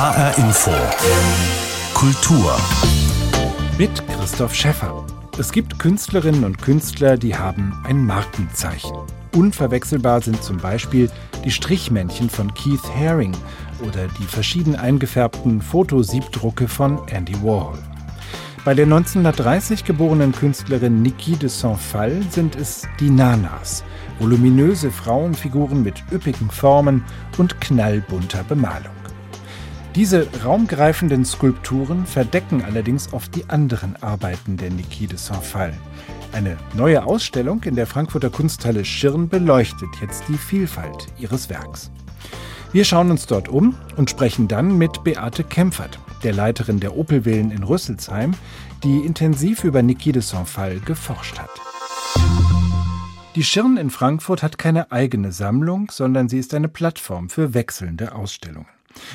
HR Info. Kultur. Mit Christoph Schäffer. Es gibt Künstlerinnen und Künstler, die haben ein Markenzeichen. Unverwechselbar sind zum Beispiel die Strichmännchen von Keith Haring oder die verschieden eingefärbten Fotosiebdrucke von Andy Warhol. Bei der 1930 geborenen Künstlerin Niki de Saint-Phal sind es die Nanas, voluminöse Frauenfiguren mit üppigen Formen und knallbunter Bemalung. Diese raumgreifenden Skulpturen verdecken allerdings oft die anderen Arbeiten der Niki de Saint-Phal. Eine neue Ausstellung in der Frankfurter Kunsthalle Schirn beleuchtet jetzt die Vielfalt ihres Werks. Wir schauen uns dort um und sprechen dann mit Beate Kempfert, der Leiterin der Opelvillen in Rüsselsheim, die intensiv über Niki de Saint-Phal geforscht hat. Die Schirn in Frankfurt hat keine eigene Sammlung, sondern sie ist eine Plattform für wechselnde Ausstellungen.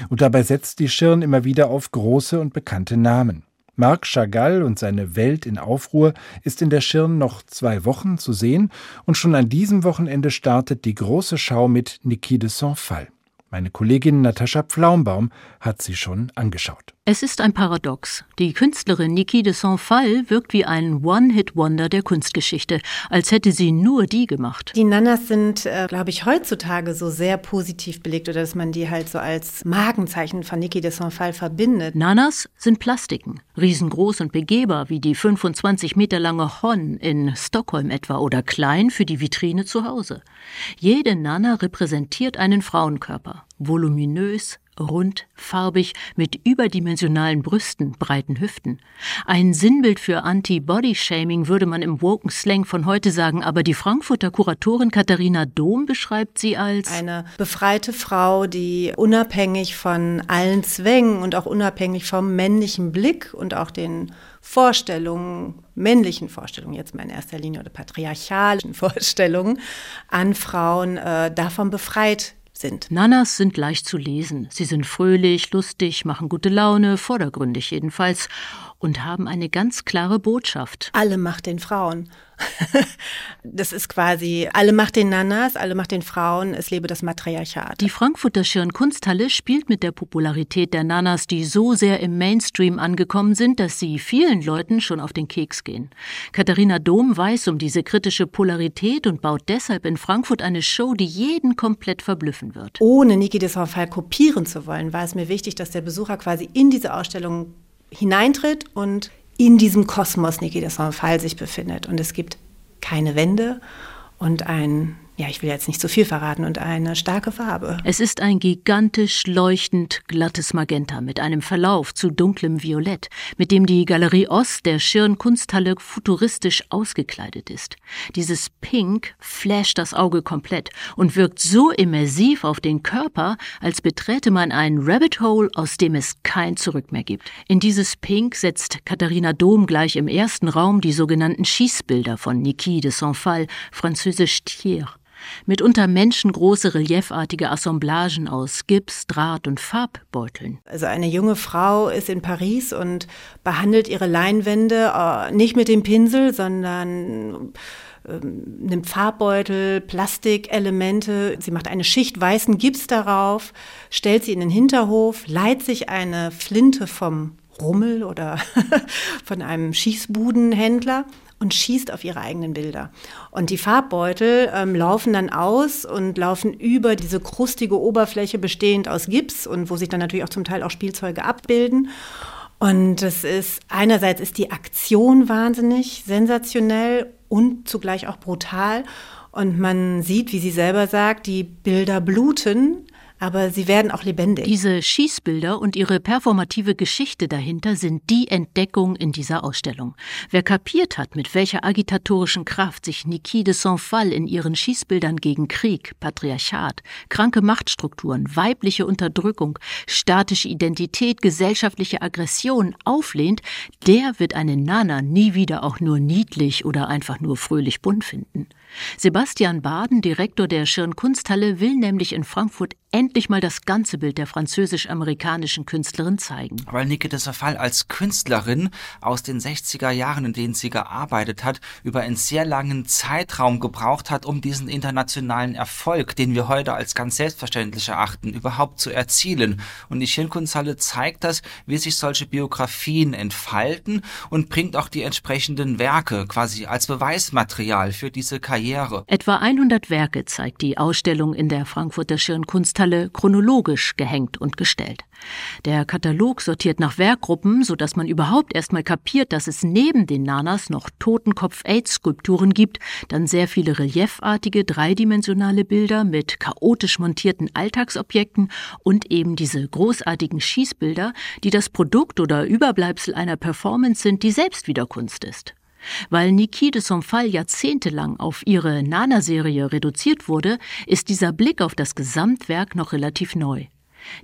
Und dabei setzt die Schirn immer wieder auf große und bekannte Namen. Marc Chagall und seine Welt in Aufruhr ist in der Schirn noch zwei Wochen zu sehen und schon an diesem Wochenende startet die große Schau mit Niki de Saint-Phal. Meine Kollegin Natascha Pflaumbaum hat sie schon angeschaut. Es ist ein Paradox. Die Künstlerin Niki de Saint-Phal wirkt wie ein One-Hit-Wonder der Kunstgeschichte, als hätte sie nur die gemacht. Die Nanas sind, äh, glaube ich, heutzutage so sehr positiv belegt oder dass man die halt so als Markenzeichen von Niki de Saint-Phal verbindet. Nanas sind Plastiken, riesengroß und begehbar wie die 25 Meter lange Hon in Stockholm etwa oder klein für die Vitrine zu Hause. Jede Nana repräsentiert einen Frauenkörper, voluminös, rund, farbig, mit überdimensionalen Brüsten, breiten Hüften. Ein Sinnbild für Anti-Body-Shaming würde man im woken Slang von heute sagen, aber die Frankfurter Kuratorin Katharina Dohm beschreibt sie als eine befreite Frau, die unabhängig von allen Zwängen und auch unabhängig vom männlichen Blick und auch den Vorstellungen, männlichen Vorstellungen, jetzt mal in erster Linie oder patriarchalischen Vorstellungen an Frauen äh, davon befreit sind. Nanas sind leicht zu lesen. Sie sind fröhlich, lustig, machen gute Laune, vordergründig jedenfalls und haben eine ganz klare Botschaft. Alle Macht den Frauen. das ist quasi alle Macht den Nanas, alle Macht den Frauen, es lebe das Matriarchat. Die Frankfurter Schirn Kunsthalle spielt mit der Popularität der Nanas, die so sehr im Mainstream angekommen sind, dass sie vielen Leuten schon auf den Keks gehen. Katharina Dom weiß um diese kritische Polarität und baut deshalb in Frankfurt eine Show, die jeden komplett verblüffen wird. Ohne Niki de Saint-Phal kopieren zu wollen, war es mir wichtig, dass der Besucher quasi in diese Ausstellung hineintritt und in diesem Kosmos Niki de Saint-Phal sich befindet. Und es gibt keine Wände und ein ja, ich will jetzt nicht zu viel verraten, und eine starke Farbe. Es ist ein gigantisch leuchtend glattes Magenta mit einem Verlauf zu dunklem Violett, mit dem die Galerie Ost der Schirn Kunsthalle futuristisch ausgekleidet ist. Dieses Pink flasht das Auge komplett und wirkt so immersiv auf den Körper, als beträte man ein Rabbit Hole, aus dem es kein Zurück mehr gibt. In dieses Pink setzt Katharina Dom gleich im ersten Raum die sogenannten Schießbilder von Niki de Saint-Phal, französisch Thiers mitunter menschengroße reliefartige Assemblagen aus Gips, Draht und Farbbeuteln. Also eine junge Frau ist in Paris und behandelt ihre Leinwände äh, nicht mit dem Pinsel, sondern ähm, nimmt Farbbeutel, Plastikelemente, sie macht eine Schicht weißen Gips darauf, stellt sie in den Hinterhof, leiht sich eine Flinte vom Rummel oder von einem Schießbudenhändler und schießt auf ihre eigenen Bilder. Und die Farbbeutel ähm, laufen dann aus und laufen über diese krustige Oberfläche bestehend aus Gips und wo sich dann natürlich auch zum Teil auch Spielzeuge abbilden. Und es ist einerseits ist die Aktion wahnsinnig sensationell und zugleich auch brutal. Und man sieht, wie sie selber sagt, die Bilder bluten, aber sie werden auch lebendig. Diese Schießbilder und ihre performative Geschichte dahinter sind die Entdeckung in dieser Ausstellung. Wer kapiert hat, mit welcher agitatorischen Kraft sich Niki de Saint-Phal in ihren Schießbildern gegen Krieg, Patriarchat, kranke Machtstrukturen, weibliche Unterdrückung, statische Identität, gesellschaftliche Aggression auflehnt, der wird eine Nana nie wieder auch nur niedlich oder einfach nur fröhlich bunt finden. Sebastian Baden, Direktor der Schirn Kunsthalle, will nämlich in Frankfurt endlich mal das ganze Bild der französisch-amerikanischen Künstlerin zeigen. Weil Niki de Safal als Künstlerin aus den 60er Jahren, in denen sie gearbeitet hat, über einen sehr langen Zeitraum gebraucht hat, um diesen internationalen Erfolg, den wir heute als ganz selbstverständlich erachten, überhaupt zu erzielen. Und die Schirnkunsthalle zeigt das, wie sich solche Biografien entfalten und bringt auch die entsprechenden Werke quasi als Beweismaterial für diese Karriere. Etwa 100 Werke zeigt die Ausstellung in der Frankfurter Schirnkunsthalle chronologisch gehängt und gestellt. Der Katalog sortiert nach Werkgruppen, so dass man überhaupt erstmal kapiert, dass es neben den Nanas noch Totenkopf-AIDS-Skulpturen gibt, dann sehr viele reliefartige, dreidimensionale Bilder mit chaotisch montierten Alltagsobjekten und eben diese großartigen Schießbilder, die das Produkt oder Überbleibsel einer Performance sind, die selbst wieder Kunst ist. Weil Niki de Sonfal jahrzehntelang auf ihre Nana-Serie reduziert wurde, ist dieser Blick auf das Gesamtwerk noch relativ neu.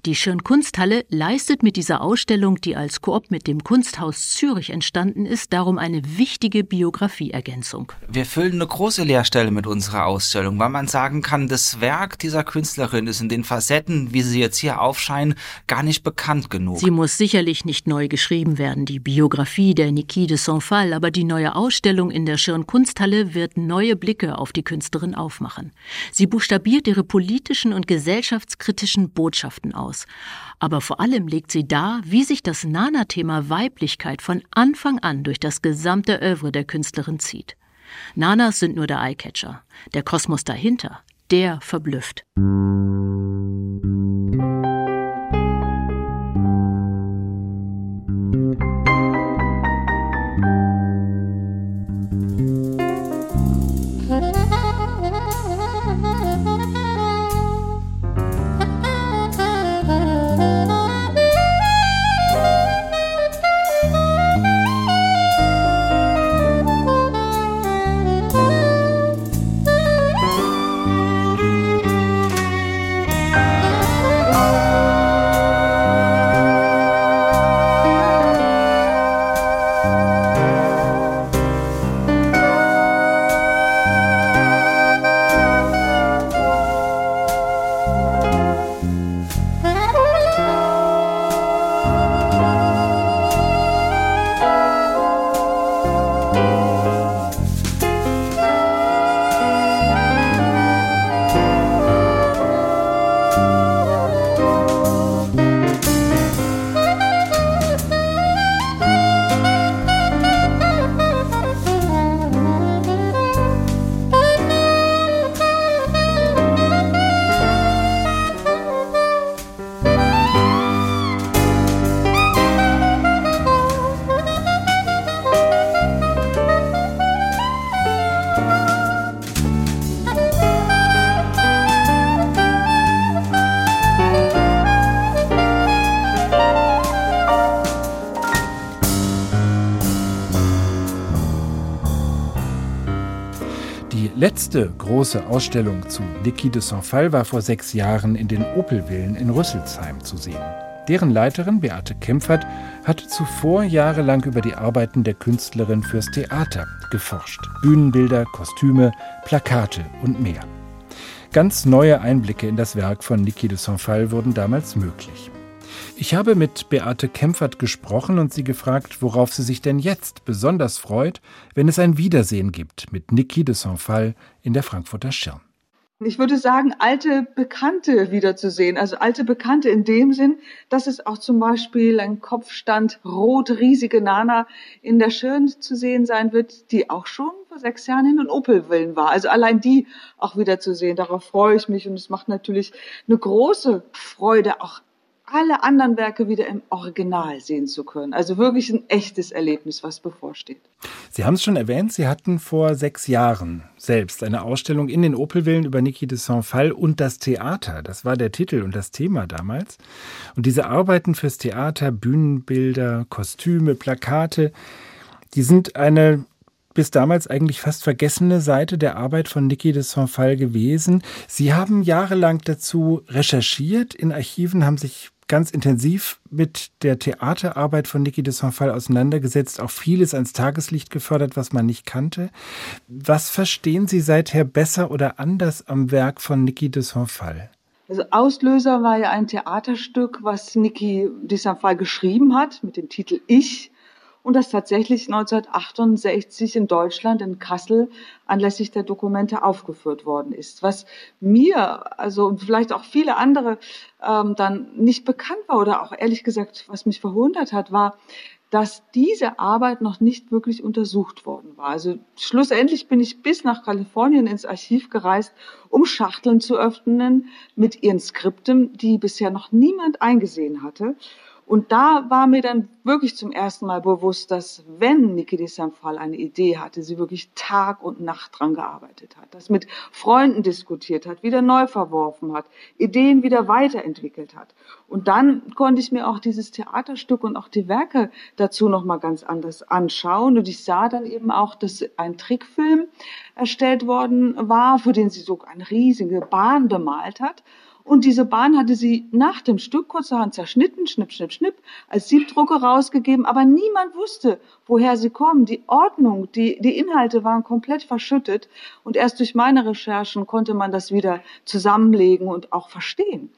Die Schirn-Kunsthalle leistet mit dieser Ausstellung, die als Koop mit dem Kunsthaus Zürich entstanden ist, darum eine wichtige Biografieergänzung. Wir füllen eine große Leerstelle mit unserer Ausstellung, weil man sagen kann, das Werk dieser Künstlerin ist in den Facetten, wie sie jetzt hier aufscheinen, gar nicht bekannt genug. Sie muss sicherlich nicht neu geschrieben werden, die Biografie der Niki de Sonfal, aber die neue Ausstellung in der Schirn-Kunsthalle wird neue Blicke auf die Künstlerin aufmachen. Sie buchstabiert ihre politischen und gesellschaftskritischen Botschaften Menschen aus. Aber vor allem legt sie dar, wie sich das Nana-Thema Weiblichkeit von Anfang an durch das gesamte Övre der Künstlerin zieht. Nanas sind nur der Eyecatcher. Der Kosmos dahinter, der verblüfft. Letzte große Ausstellung zu Niki de Saint-Phal war vor sechs Jahren in den Opelvillen in Rüsselsheim zu sehen. Deren Leiterin Beate Kempfert hatte zuvor jahrelang über die Arbeiten der Künstlerin fürs Theater geforscht. Bühnenbilder, Kostüme, Plakate und mehr. Ganz neue Einblicke in das Werk von Niki de Saint-Phal wurden damals möglich. Ich habe mit Beate Kempfert gesprochen und sie gefragt, worauf sie sich denn jetzt besonders freut, wenn es ein Wiedersehen gibt mit Niki de Saint-Phal in der Frankfurter Schirn. Ich würde sagen, alte Bekannte wiederzusehen. Also alte Bekannte in dem Sinn, dass es auch zum Beispiel ein Kopfstand rot riesige Nana in der Schirn zu sehen sein wird, die auch schon vor sechs Jahren in den Opelwillen war. Also allein die auch wiederzusehen, darauf freue ich mich und es macht natürlich eine große Freude, auch alle anderen Werke wieder im Original sehen zu können. Also wirklich ein echtes Erlebnis, was bevorsteht. Sie haben es schon erwähnt, Sie hatten vor sechs Jahren selbst eine Ausstellung in den Opelvillen über Niki de Saint-Phal und das Theater. Das war der Titel und das Thema damals. Und diese Arbeiten fürs Theater, Bühnenbilder, Kostüme, Plakate, die sind eine bis damals eigentlich fast vergessene Seite der Arbeit von Niki de Saint-Phal gewesen. Sie haben jahrelang dazu recherchiert, in Archiven haben sich ganz intensiv mit der Theaterarbeit von Niki de Saint-Phal auseinandergesetzt, auch vieles ans Tageslicht gefördert, was man nicht kannte. Was verstehen Sie seither besser oder anders am Werk von Niki de Saint-Phal? Also Auslöser war ja ein Theaterstück, was Niki de Saint-Phal geschrieben hat mit dem Titel Ich und das tatsächlich 1968 in Deutschland, in Kassel, anlässlich der Dokumente aufgeführt worden ist. Was mir, also vielleicht auch viele andere, ähm, dann nicht bekannt war oder auch ehrlich gesagt, was mich verwundert hat, war, dass diese Arbeit noch nicht wirklich untersucht worden war. Also schlussendlich bin ich bis nach Kalifornien ins Archiv gereist, um Schachteln zu öffnen mit ihren Skripten, die bisher noch niemand eingesehen hatte. Und da war mir dann wirklich zum ersten Mal bewusst, dass wenn Niki de Saint-Phal eine Idee hatte, sie wirklich Tag und Nacht dran gearbeitet hat, das mit Freunden diskutiert hat, wieder neu verworfen hat, Ideen wieder weiterentwickelt hat. Und dann konnte ich mir auch dieses Theaterstück und auch die Werke dazu noch mal ganz anders anschauen. Und ich sah dann eben auch, dass ein Trickfilm erstellt worden war, für den sie so eine riesige Bahn bemalt hat. Und diese Bahn hatte sie nach dem Stück kurzerhand zerschnitten, schnipp, schnipp, schnipp, als Siebdrucke rausgegeben, aber niemand wusste, woher sie kommen. Die Ordnung, die, die Inhalte waren komplett verschüttet und erst durch meine Recherchen konnte man das wieder zusammenlegen und auch verstehen.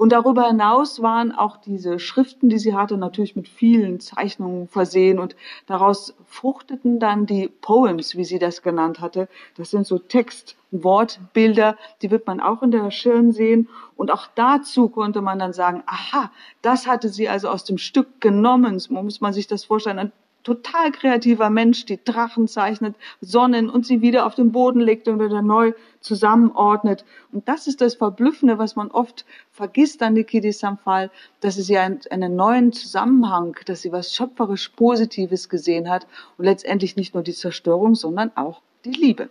Und darüber hinaus waren auch diese Schriften, die sie hatte, natürlich mit vielen Zeichnungen versehen und daraus fruchteten dann die Poems, wie sie das genannt hatte. Das sind so Text, Wortbilder, die wird man auch in der Schirn sehen. Und auch dazu konnte man dann sagen, aha, das hatte sie also aus dem Stück genommen. So muss man sich das vorstellen total kreativer Mensch, die Drachen zeichnet, Sonnen und sie wieder auf den Boden legt und wieder neu zusammenordnet. Und das ist das Verblüffende, was man oft vergisst an Niki de Samphal, dass sie einen, einen neuen Zusammenhang, dass sie was schöpferisch Positives gesehen hat und letztendlich nicht nur die Zerstörung, sondern auch die Liebe.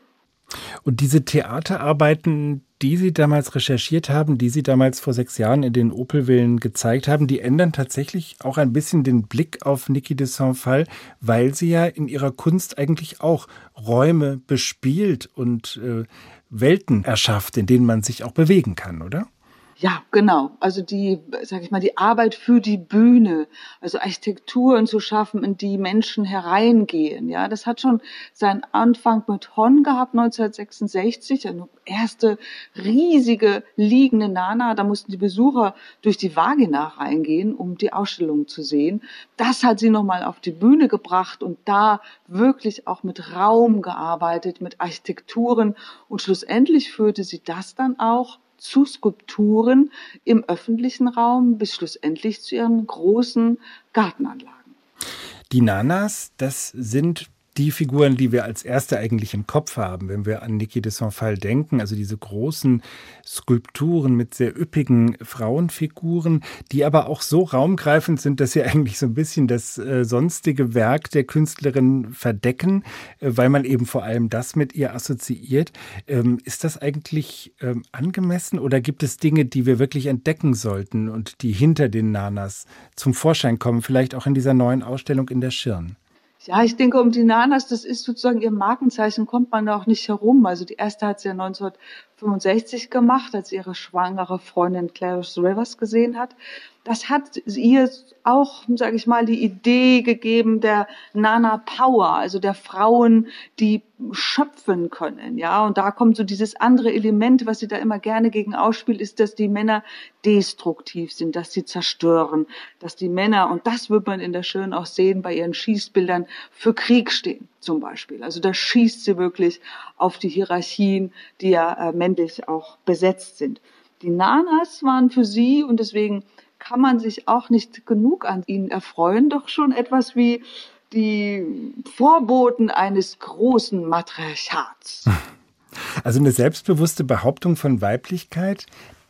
Und diese Theaterarbeiten, die Sie damals recherchiert haben, die Sie damals vor sechs Jahren in den Opelvillen gezeigt haben, die ändern tatsächlich auch ein bisschen den Blick auf Niki de Saint-Phal, weil sie ja in ihrer Kunst eigentlich auch Räume bespielt und äh, Welten erschafft, in denen man sich auch bewegen kann, oder? Ja, genau. Also die, sag ich mal, die Arbeit für die Bühne, also Architekturen zu schaffen, in die Menschen hereingehen. Ja, das hat schon seinen Anfang mit Hon gehabt, 1966, eine erste riesige liegende Nana. Da mussten die Besucher durch die Vagina reingehen, um die Ausstellung zu sehen. Das hat sie nochmal auf die Bühne gebracht und da wirklich auch mit Raum gearbeitet, mit Architekturen und schlussendlich führte sie das dann auch zu Skulpturen im öffentlichen Raum bis schlussendlich zu ihren großen Gartenanlagen. Die Nanas, das sind die Figuren, die wir als erste eigentlich im Kopf haben, wenn wir an Niki de Saint-Phal denken, also diese großen Skulpturen mit sehr üppigen Frauenfiguren, die aber auch so raumgreifend sind, dass sie eigentlich so ein bisschen das äh, sonstige Werk der Künstlerin verdecken, äh, weil man eben vor allem das mit ihr assoziiert. Ähm, ist das eigentlich ähm, angemessen oder gibt es Dinge, die wir wirklich entdecken sollten und die hinter den Nanas zum Vorschein kommen, vielleicht auch in dieser neuen Ausstellung in der Schirn? Ja, ich denke, um die Nanas, das ist sozusagen ihr Markenzeichen, kommt man da auch nicht herum. Also die erste hat sie ja 1965 gemacht, als ihre schwangere Freundin Clarice Rivers gesehen hat das hat ihr auch, sage ich mal, die Idee gegeben der Nana Power, also der Frauen, die schöpfen können, ja. Und da kommt so dieses andere Element, was sie da immer gerne gegen ausspielt, ist, dass die Männer destruktiv sind, dass sie zerstören, dass die Männer, und das wird man in der Schön auch sehen bei ihren Schießbildern, für Krieg stehen, zum Beispiel. Also da schießt sie wirklich auf die Hierarchien, die ja äh, männlich auch besetzt sind. Die Nanas waren für sie und deswegen kann man sich auch nicht genug an ihnen erfreuen, doch schon etwas wie die Vorboten eines großen Matriarchats. Also eine selbstbewusste Behauptung von Weiblichkeit,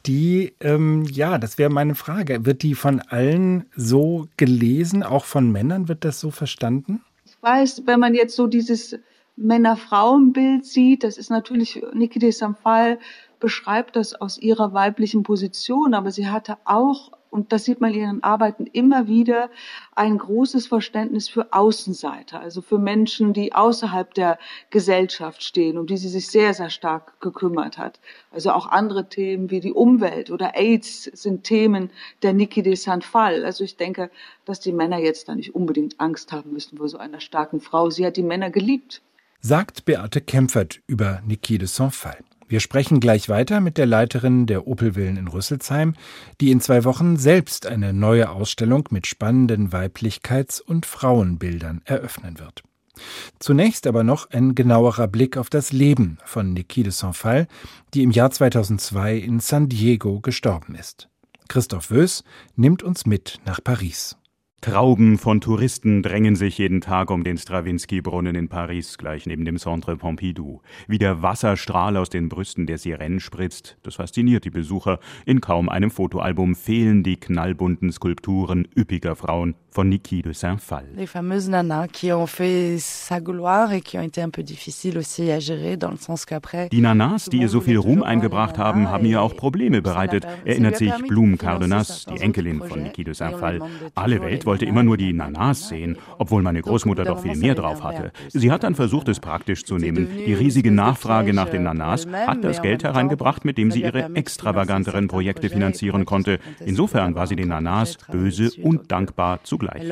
die, ähm, ja, das wäre meine Frage. Wird die von allen so gelesen, auch von Männern? Wird das so verstanden? Weiß, wenn man jetzt so dieses Männer-Frauen-Bild sieht, das ist natürlich Niki de Samphal beschreibt das aus ihrer weiblichen Position, aber sie hatte auch und das sieht man in ihren Arbeiten immer wieder, ein großes Verständnis für Außenseiter, also für Menschen, die außerhalb der Gesellschaft stehen, um die sie sich sehr, sehr stark gekümmert hat. Also auch andere Themen wie die Umwelt oder AIDS sind Themen der Niki de Saint-Phal. Also ich denke, dass die Männer jetzt da nicht unbedingt Angst haben müssen vor so einer starken Frau. Sie hat die Männer geliebt. Sagt Beate Kempfert über Niki de Saint-Phal. Wir sprechen gleich weiter mit der Leiterin der Opelwillen in Rüsselsheim, die in zwei Wochen selbst eine neue Ausstellung mit spannenden Weiblichkeits- und Frauenbildern eröffnen wird. Zunächst aber noch ein genauerer Blick auf das Leben von Niki de Saint-Phal, die im Jahr 2002 in San Diego gestorben ist. Christoph Wös nimmt uns mit nach Paris. Trauben von Touristen drängen sich jeden Tag um den Stravinsky-Brunnen in Paris, gleich neben dem Centre Pompidou. Wie der Wasserstrahl aus den Brüsten der Sirenen spritzt, das fasziniert die Besucher. In kaum einem Fotoalbum fehlen die knallbunten Skulpturen üppiger Frauen von Niki de Saint-Phal. Les fameuses nanas qui ont fait sa gloire et qui ont été un peu difficiles aussi à gérer dans le sens qu'après. Die Nanas, die ihr so viel Ruhm eingebracht haben, haben ihr auch Probleme bereitet, erinnert sich Bloom Cardenas, die Enkelin von Niki de Saint-Phal. Alle Welt wollte immer nur die Nanas sehen, obwohl meine Großmutter doch viel mehr drauf hatte. Sie hat dann versucht, es praktisch zu nehmen. Die riesige Nachfrage nach den Nanas hat das Geld hereingebracht, mit dem sie ihre extravaganteren Projekte finanzieren konnte. Insofern war sie den Nanas böse und dankbar zugleich.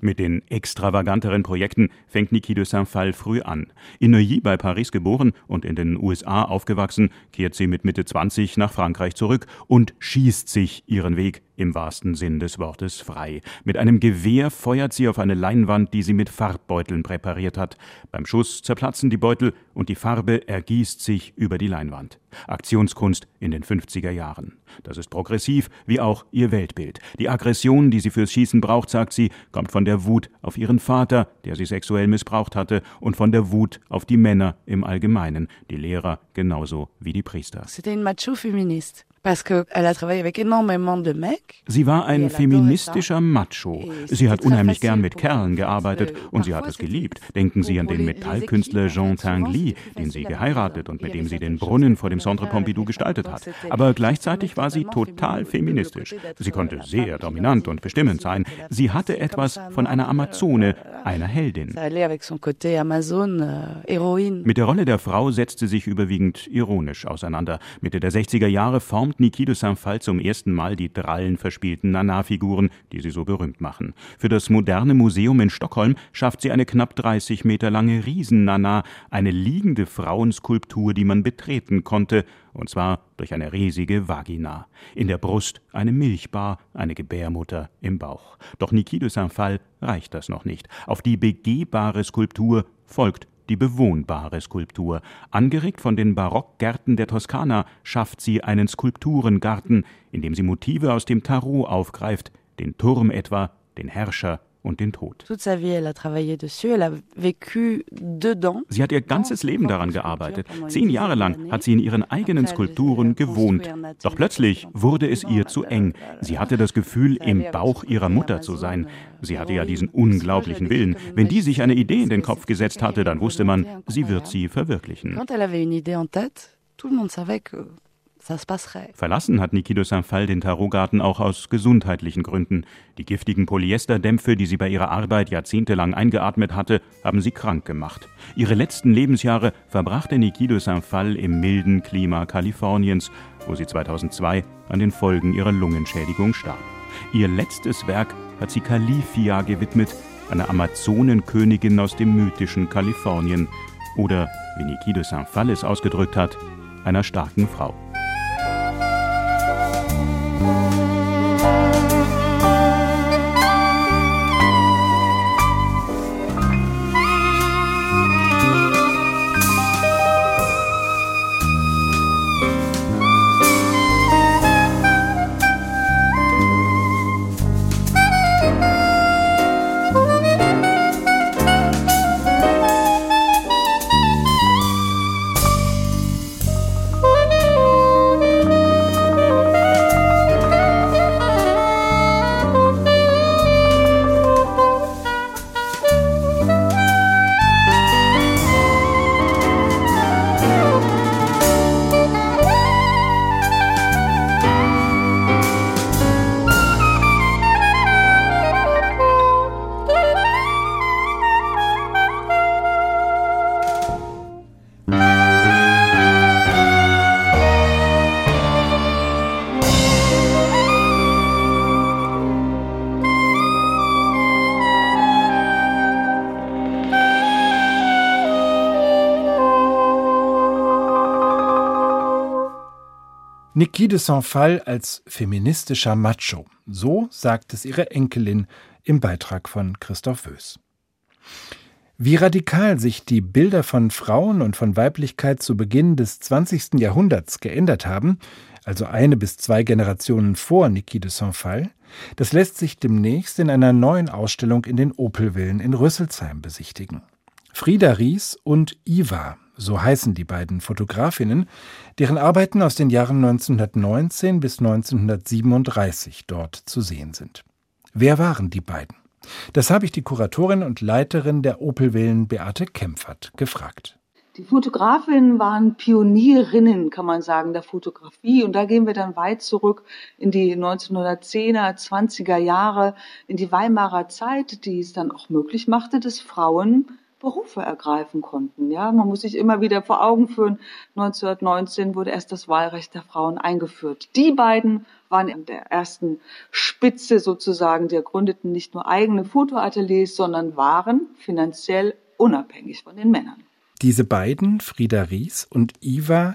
Mit den extravaganteren Projekten fängt Niki de Saint-Phal früh an. In Neuilly bei Paris geboren und in den USA aufgewachsen, kehrt sie mit Mitte 20 nach Frankreich zurück und schießt sich ihren Weg im wahrsten Sinn des Wortes frei. Mit einem Gewehr feuert sie auf eine Leinwand, die sie mit Farbbeuteln präpariert hat. Beim Schuss zerplatzen die Beutel und die Farbe ergießt sich über die Leinwand. Aktionskunst in den 50er Jahren. Das ist progressiv, wie auch ihr Weltbild. Die Aggression, die sie fürs Schießen braucht, sagt sie, kommt von der Wut auf ihren Vater, der sie sexuell missbraucht hatte, und von der Wut auf die Männer im Allgemeinen, die Lehrer genauso wie die Priester. C'était une macho-féministe. Sie war ein feministischer Macho. Sie hat unheimlich gern mit Kerlen gearbeitet und sie hat es geliebt. Denken Sie an den Metallkünstler Jean Tinguely, den sie geheiratet und mit dem sie den Brunnen vor dem Centre Pompidou gestaltet hat. Aber gleichzeitig war sie total feministisch. Sie konnte sehr dominant und bestimmend sein. Sie hatte etwas von einer Amazone, einer Heldin. Mit der Rolle der Frau setzte sich überwiegend ironisch auseinander. Mitte der 60er Jahre formt Niki de Saint-Phal zum ersten Mal die drallen verspielten Nana-Figuren, die sie so berühmt machen. Für das moderne Museum in Stockholm schafft sie eine knapp 30 Meter lange Riesen-Nana, eine liegende Frauenskulptur, die man betreten konnte, und zwar durch eine riesige Vagina. In der Brust eine Milchbar, eine Gebärmutter im Bauch. Doch Niki de Saint-Phal reicht das noch nicht. Auf die begehbare Skulptur folgt die bewohnbare Skulptur. Angeregt von den Barockgärten der Toskana schafft sie einen Skulpturengarten, in dem sie Motive aus dem Tarot aufgreift, den Turm etwa, den Herrscher und den Tod. Sie hat ihr ganzes Leben daran gearbeitet. Zehn Jahre lang hat sie in ihren eigenen Skulpturen gewohnt. Doch plötzlich wurde es ihr zu eng. Sie hatte das Gefühl, im Bauch ihrer Mutter zu sein. Sie hatte ja diesen unglaublichen Willen. Wenn die sich eine Idee in den Kopf gesetzt hatte, dann wusste man, sie wird sie verwirklichen. Tout le monde savait que Verlassen hat Niki de Saint-Phal den Tarotgarten auch aus gesundheitlichen Gründen. Die giftigen Polyesterdämpfe, die sie bei ihrer Arbeit jahrzehntelang eingeatmet hatte, haben sie krank gemacht. Ihre letzten Lebensjahre verbrachte Niki de Saint-Phal im milden Klima Kaliforniens, wo sie 2002 an den Folgen ihrer Lungenschädigung starb. Ihr letztes Werk hat sie Califia gewidmet, einer Amazonenkönigin aus dem mythischen Kalifornien. Oder, wie Niki de Saint-Phal es ausgedrückt hat, einer starken Frau. Niki de Saint-Phal als feministischer Macho. So sagt es ihre Enkelin im Beitrag von Christoph Wös. Wie radikal sich die Bilder von Frauen und von Weiblichkeit zu Beginn des 20. Jahrhunderts geändert haben, also eine bis zwei Generationen vor Niki de Saint-Phal, das lässt sich demnächst in einer neuen Ausstellung in den Opelvillen in Rüsselsheim besichtigen. Frieda Ries und Iva, so heißen die beiden Fotografinnen, deren Arbeiten aus den Jahren 1919 bis 1937 dort zu sehen sind. Wer waren die beiden? Das habe ich die Kuratorin und Leiterin der Opelvillen Beate Kempfert gefragt. Die Fotografinnen waren Pionierinnen, kann man sagen, der Fotografie. Und da gehen wir dann weit zurück in die 1910er, 20er Jahre, in die Weimarer Zeit, die es dann auch möglich machte, dass Frauen Berufe ergreifen konnten. Ja, man muss sich immer wieder vor Augen führen. 1919 wurde erst das Wahlrecht der Frauen eingeführt. Die beiden waren in der ersten Spitze sozusagen. Die gründeten nicht nur eigene Fotoateliers, sondern waren finanziell unabhängig von den Männern. Diese beiden, Frieda Ries und Iva,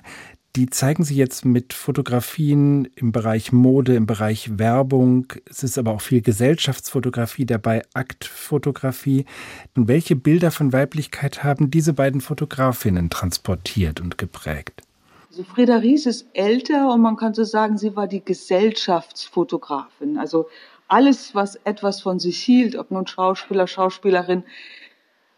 die zeigen Sie jetzt mit Fotografien im Bereich Mode, im Bereich Werbung. Es ist aber auch viel Gesellschaftsfotografie dabei, Aktfotografie. Und welche Bilder von Weiblichkeit haben diese beiden Fotografinnen transportiert und geprägt? Also Frieda Ries ist älter und man kann so sagen, sie war die Gesellschaftsfotografin. Also alles, was etwas von sich hielt, ob nun Schauspieler, Schauspielerin,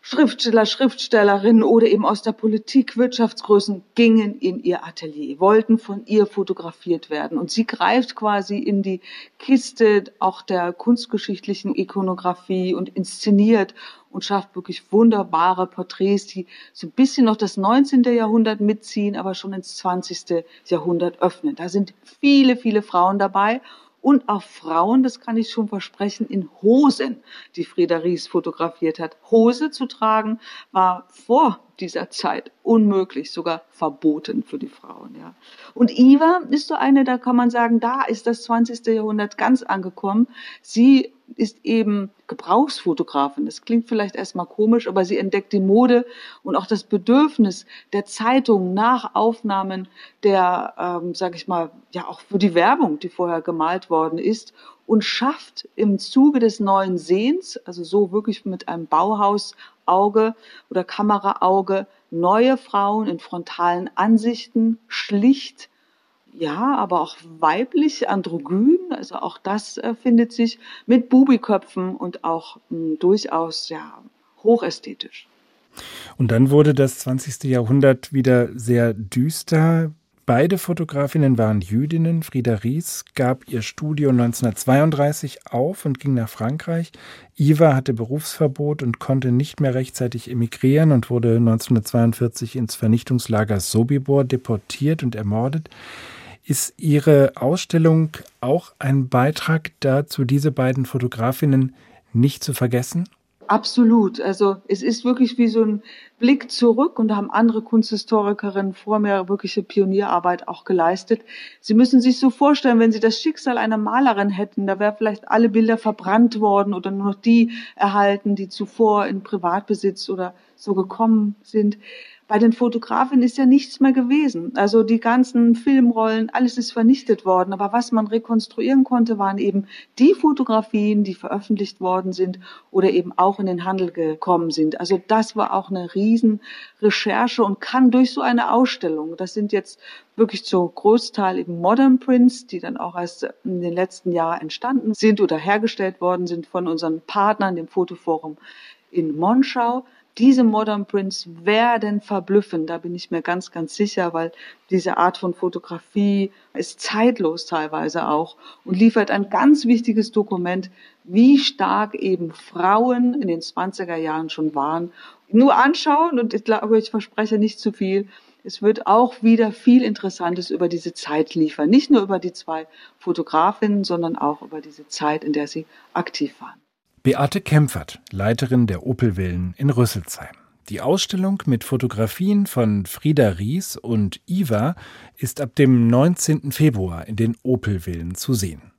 Schriftsteller, Schriftstellerinnen oder eben aus der Politik, Wirtschaftsgrößen gingen in ihr Atelier, wollten von ihr fotografiert werden. Und sie greift quasi in die Kiste auch der kunstgeschichtlichen Ikonografie und inszeniert und schafft wirklich wunderbare Porträts, die so ein bisschen noch das 19. Jahrhundert mitziehen, aber schon ins 20. Jahrhundert öffnen. Da sind viele, viele Frauen dabei und auch Frauen, das kann ich schon versprechen, in Hosen, die Frieda Ries fotografiert hat. Hose zu tragen war vor dieser Zeit unmöglich, sogar verboten für die Frauen. Ja. Und Iva ist so eine, da kann man sagen, da ist das 20. Jahrhundert ganz angekommen. Sie ist eben Gebrauchsfotografin. Das klingt vielleicht erstmal komisch, aber sie entdeckt die Mode und auch das Bedürfnis der Zeitung nach Aufnahmen der, ähm, sag ich mal, ja auch für die Werbung, die vorher gemalt worden ist und schafft im Zuge des neuen Sehens, also so wirklich mit einem Bauhausauge oder Kameraauge, neue Frauen in frontalen Ansichten, schlicht, ja, aber auch weiblich, androgyn, also auch das äh, findet sich mit Bubiköpfen und auch mh, hm, durchaus ja hochästhetisch. Und dann wurde das 20. Jahrhundert wieder sehr düster. Beide Fotografinnen waren Jüdinnen. Frieda Ries gab ihr Studio 1932 auf und ging nach Frankreich. Iva hatte Berufsverbot und konnte nicht mehr rechtzeitig emigrieren und wurde 1942 ins Vernichtungslager Sobibor deportiert und ermordet. Ist Ihre Ausstellung auch ein Beitrag dazu, diese beiden Fotografinnen nicht zu vergessen? Absolut. Also es ist wirklich wie so ein Blick zurück und da haben andere Kunsthistorikerinnen vor mir wirkliche Pionierarbeit auch geleistet. Sie müssen sich so vorstellen, wenn Sie das Schicksal einer Malerin hätten, da wäre vielleicht alle Bilder verbrannt worden oder nur noch die erhalten, die zuvor in Privatbesitz oder so gekommen sind. Bei den Fotografinnen ist ja nichts mehr gewesen. Also die ganzen Filmrollen, alles ist vernichtet worden. Aber was man rekonstruieren konnte, waren eben die Fotografien, die veröffentlicht worden sind oder eben auch in den Handel gekommen sind. Also das war auch eine Riesenrecherche und kann durch so eine Ausstellung, das sind jetzt wirklich zu Großteil eben Modern Prints, die dann auch erst in den letzten Jahren entstanden sind oder hergestellt worden sind von unseren Partnern, dem Fotoforum in Monschau diese Modern Prints werden verblüffen, da bin ich mir ganz, ganz sicher, weil diese Art von Fotografie ist zeitlos teilweise auch und liefert ein ganz wichtiges Dokument, wie stark eben Frauen in den 20er Jahren schon waren. Nur anschauen und ich glaube, ich verspreche nicht zu viel. Es wird auch wieder viel Interessantes über diese Zeit liefern. Nicht nur über die zwei Fotografinnen, sondern auch über diese Zeit, in der sie aktiv waren. Beate Kempfert, Leiterin der Opelvillen in Rüsselsheim. Die Ausstellung mit Fotografien von Frieda Ries und Iva ist ab dem 19. Februar in den Opelvillen zu sehen.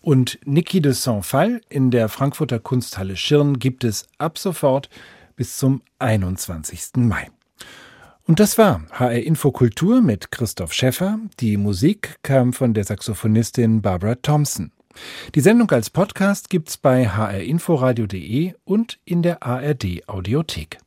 Und Niki de Saint-Phal in der Frankfurter Kunsthalle Schirn gibt es ab sofort bis zum 21. Mai. Und das war HR Infokultur mit Christoph Schäffer. Die Musik kam von der Saxophonistin Barbara Thompson. Die Sendung als Podcast gibt's bei hrinforadio.de und in der ARD Audiothek.